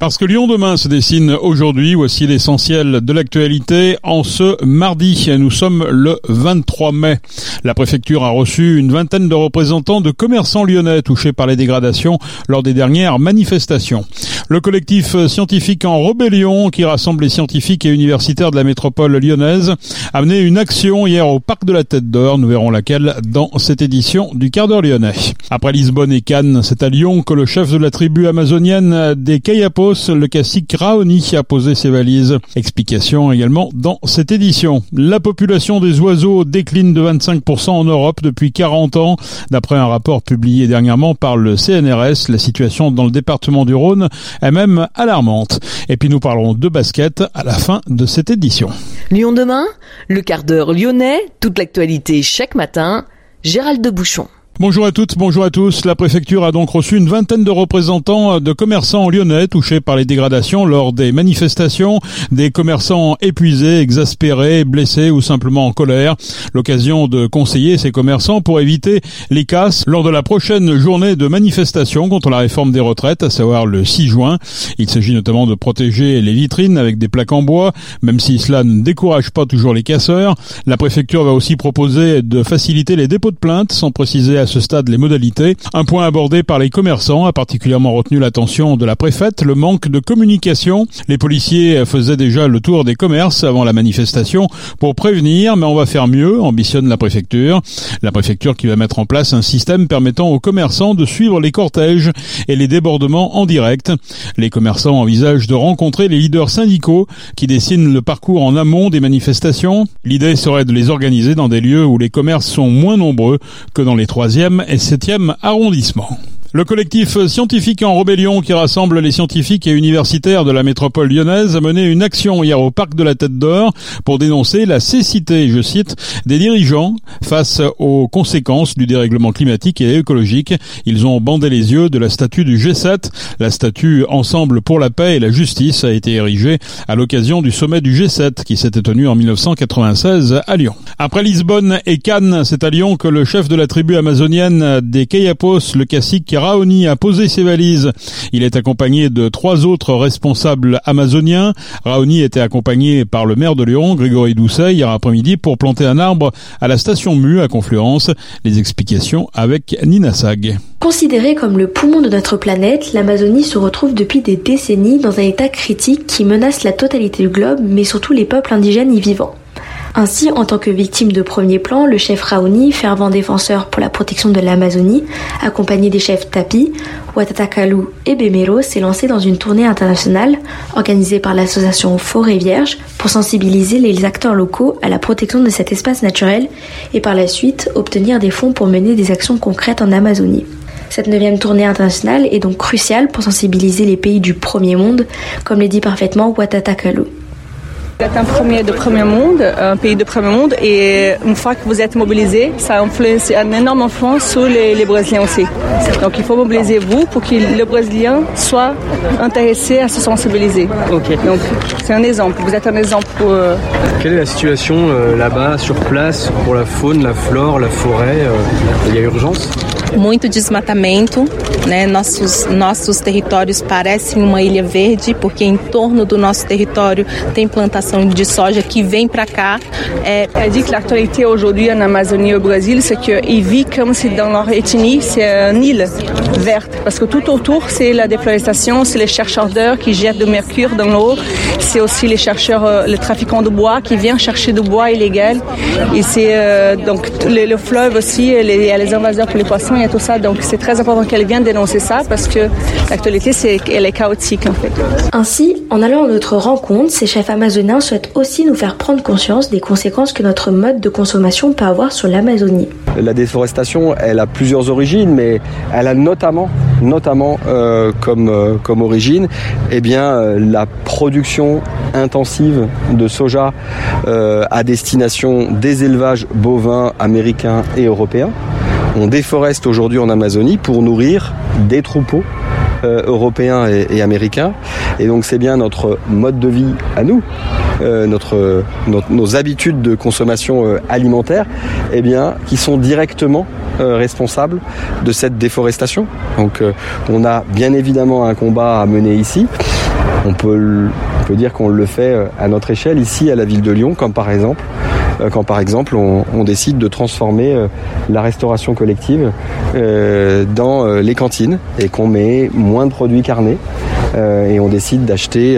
Parce que Lyon demain se dessine aujourd'hui, voici l'essentiel de l'actualité en ce mardi. Nous sommes le 23 mai. La préfecture a reçu une vingtaine de représentants de commerçants lyonnais touchés par les dégradations lors des dernières manifestations. Le collectif scientifique en rébellion qui rassemble les scientifiques et universitaires de la métropole lyonnaise a mené une action hier au parc de la Tête d'Or. Nous verrons laquelle dans cette édition du quart d'heure lyonnais. Après Lisbonne et Cannes, c'est à Lyon que le chef de la tribu amazonienne des Kayapos le cacique Raoni a posé ses valises. Explication également dans cette édition. La population des oiseaux décline de 25% en Europe depuis 40 ans. D'après un rapport publié dernièrement par le CNRS, la situation dans le département du Rhône est même alarmante. Et puis nous parlerons de basket à la fin de cette édition. Lyon demain, le quart d'heure lyonnais, toute l'actualité chaque matin, Gérald de Bouchon. Bonjour à toutes, bonjour à tous. La préfecture a donc reçu une vingtaine de représentants de commerçants lyonnais touchés par les dégradations lors des manifestations, des commerçants épuisés, exaspérés, blessés ou simplement en colère. L'occasion de conseiller ces commerçants pour éviter les casses lors de la prochaine journée de manifestation contre la réforme des retraites, à savoir le 6 juin. Il s'agit notamment de protéger les vitrines avec des plaques en bois, même si cela ne décourage pas toujours les casseurs. La préfecture va aussi proposer de faciliter les dépôts de plaintes sans préciser à ce stade les modalités. Un point abordé par les commerçants a particulièrement retenu l'attention de la préfète, le manque de communication. Les policiers faisaient déjà le tour des commerces avant la manifestation pour prévenir, mais on va faire mieux, ambitionne la préfecture. La préfecture qui va mettre en place un système permettant aux commerçants de suivre les cortèges et les débordements en direct. Les commerçants envisagent de rencontrer les leaders syndicaux qui dessinent le parcours en amont des manifestations. L'idée serait de les organiser dans des lieux où les commerces sont moins nombreux que dans les troisièmes et 7e arrondissement. Le collectif scientifique en rébellion qui rassemble les scientifiques et universitaires de la métropole lyonnaise a mené une action hier au parc de la Tête d'Or pour dénoncer la cécité, je cite, des dirigeants face aux conséquences du dérèglement climatique et écologique. Ils ont bandé les yeux de la statue du G7. La statue Ensemble pour la paix et la justice a été érigée à l'occasion du sommet du G7 qui s'était tenu en 1996 à Lyon. Après Lisbonne et Cannes, c'est à Lyon que le chef de la tribu amazonienne des Kayapos, le cacique Raoni a posé ses valises. Il est accompagné de trois autres responsables amazoniens. Raoni était accompagné par le maire de Lyon, Grégory Doucet, hier après-midi pour planter un arbre à la station Mu à Confluence. Les explications avec Nina Sag. Considérée comme le poumon de notre planète, l'Amazonie se retrouve depuis des décennies dans un état critique qui menace la totalité du globe, mais surtout les peuples indigènes y vivant. Ainsi, en tant que victime de premier plan, le chef Raoni, fervent défenseur pour la protection de l'Amazonie, accompagné des chefs Tapi, Watatakalu et Bemero, s'est lancé dans une tournée internationale organisée par l'association Forêt Vierge pour sensibiliser les acteurs locaux à la protection de cet espace naturel et par la suite obtenir des fonds pour mener des actions concrètes en Amazonie. Cette neuvième tournée internationale est donc cruciale pour sensibiliser les pays du premier monde, comme l'a dit parfaitement Watatakalu. Vous êtes un premier de premier monde, un pays de premier monde, et une fois que vous êtes mobilisé, ça influence une énorme influence sur les, les, Brésiliens aussi. Donc il faut mobiliser vous pour que le Brésilien soit intéressé à se sensibiliser. Ok. Donc c'est un exemple. Vous êtes un exemple pour. Euh... Quelle est la situation euh, là-bas, sur place, pour la faune, la flore, la forêt euh, Il y a urgence? Muito desmatamento, né? Nossos nossos territórios parecem uma ilha verde porque em torno do nosso território tem plantação de soja qui vem para cá. É... Elle dit que l'actualité aujourd'hui en Amazonie au Brésil, c'est qu'ils vivent comme si dans leur ethnie c'est une île verte, parce que tout autour c'est la déforestation, c'est les chercheurs d'heures qui jettent du mercure dans l'eau, c'est aussi les chercheurs, euh, les trafiquants de bois qui viennent chercher du bois illégal, et c'est euh, donc le, le, fleuve aussi, il y a les invaseurs pour les poissons et tout ça, donc c'est très important qu'elle vienne dénoncer ça parce que l'actualité c'est elle est chaotique en fait. Ainsi, en allant à notre rencontre, ces chefs amazoniens souhaitent aussi nous faire prendre conscience des conséquences que notre mode de consommation peut avoir sur l'Amazonie. La déforestation, elle a plusieurs origines, mais elle a notamment, notamment euh, comme, euh, comme origine, eh bien, euh, la production intensive de soja euh, à destination des élevages bovins américains et européens. On déforeste aujourd'hui en Amazonie pour nourrir des troupeaux européens et, américains. Et donc c'est bien notre mode de vie à nous, notre, nos habitudes de consommation alimentaire, eh bien, qui sont directement responsables de cette déforestation. Donc on a bien évidemment un combat à mener ici. On peut, on peut dire qu'on le fait à notre échelle ici à la ville de Lyon, comme par exemple euh, quand par exemple on, décide de transformer euh, la restauration collective euh, dans les cantines et qu'on met moins de produits carnés et on décide d'acheter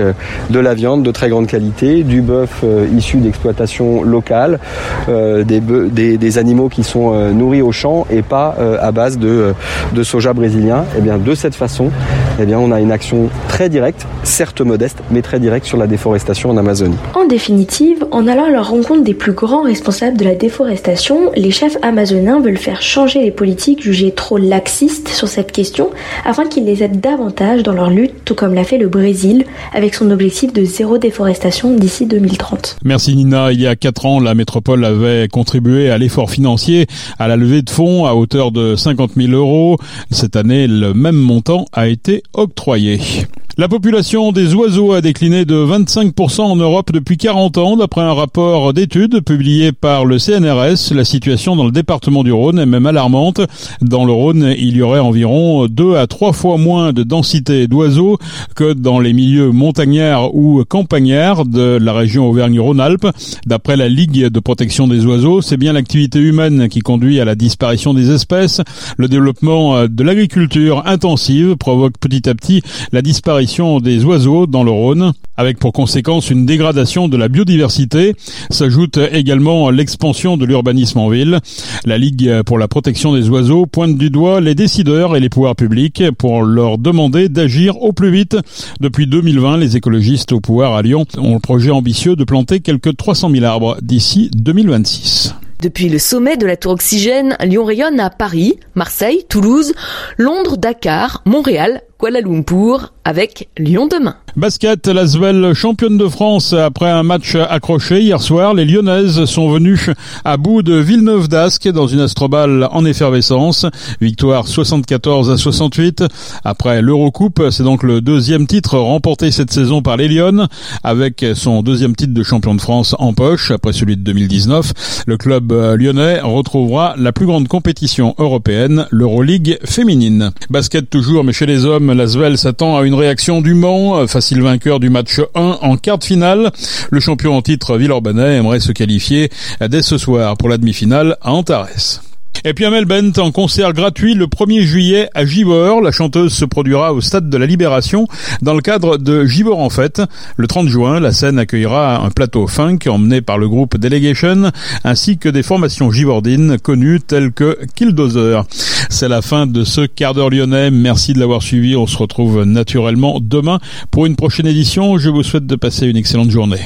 de la viande de très grande qualité, du bœuf issu d'exploitation locale, des, des, animaux qui sont nourris au champ et pas à base de, de soja brésilien. Et eh bien de cette façon, eh bien on a une action très directe, certes modeste, mais très directe sur la déforestation en Amazonie. En définitive, en allant à la rencontre des plus grands responsables de la déforestation, les chefs amazoniens veulent faire changer les politiques jugées trop laxistes sur cette question afin qu'ils les aident davantage dans leur lutte, tout comme l'a fait le Brésil avec son objectif de zéro déforestation d'ici 2030. Merci Nina. Il y a quatre ans, la métropole avait contribué à l'effort financier, à la levée de fonds à hauteur de 50 000 euros. Cette année, le même montant a été octroyé. La population des oiseaux a décliné de 25% en Europe depuis 40 ans. D'après un rapport d'études publié par le CNRS, la situation dans le département du Rhône est même alarmante. Dans le Rhône, il y aurait environ 2 à 3 fois moins de densité d'oiseaux que dans les milieux montagnards ou campagnards de la région Auvergne-Rhône-Alpes. D'après la Ligue de protection des oiseaux, c'est bien l'activité humaine qui conduit à la disparition des espèces. Le développement de l'agriculture intensive provoque petit à petit la disparition des oiseaux dans le Rhône, avec pour conséquence une dégradation de la biodiversité. S'ajoute également l'expansion de l'urbanisme en ville. La Ligue pour la protection des oiseaux pointe du doigt les décideurs et les pouvoirs publics pour leur demander d'agir au plus vite. Depuis 2020, les écologistes au pouvoir à Lyon ont le projet ambitieux de planter quelques 300 000 arbres d'ici 2026. Depuis le sommet de la tour Oxygène, Lyon rayonne à Paris, Marseille, Toulouse, Londres, Dakar, Montréal, Kuala Lumpur avec Lyon demain. Basket, Lasvel championne de France après un match accroché hier soir. Les Lyonnaises sont venues à bout de Villeneuve d'Ascq dans une astroballe en effervescence. Victoire 74 à 68. Après l'Eurocoupe, c'est donc le deuxième titre remporté cette saison par les Lyonnes avec son deuxième titre de champion de France en poche après celui de 2019. Le club lyonnais retrouvera la plus grande compétition européenne, l'Euroleague féminine. Basket toujours, mais chez les hommes, Lasvel s'attend à une réaction du Mans facile vainqueur du match 1 en quart de finale. Le champion en titre Villeurbanais aimerait se qualifier dès ce soir pour la demi-finale à Antares. Et puis Amel Bent en concert gratuit le 1er juillet à Givor. La chanteuse se produira au Stade de la Libération dans le cadre de Givor en fête. Le 30 juin, la scène accueillera un plateau funk emmené par le groupe Delegation ainsi que des formations givordines connues telles que Killdozer. C'est la fin de ce quart d'heure lyonnais. Merci de l'avoir suivi. On se retrouve naturellement demain pour une prochaine édition. Je vous souhaite de passer une excellente journée.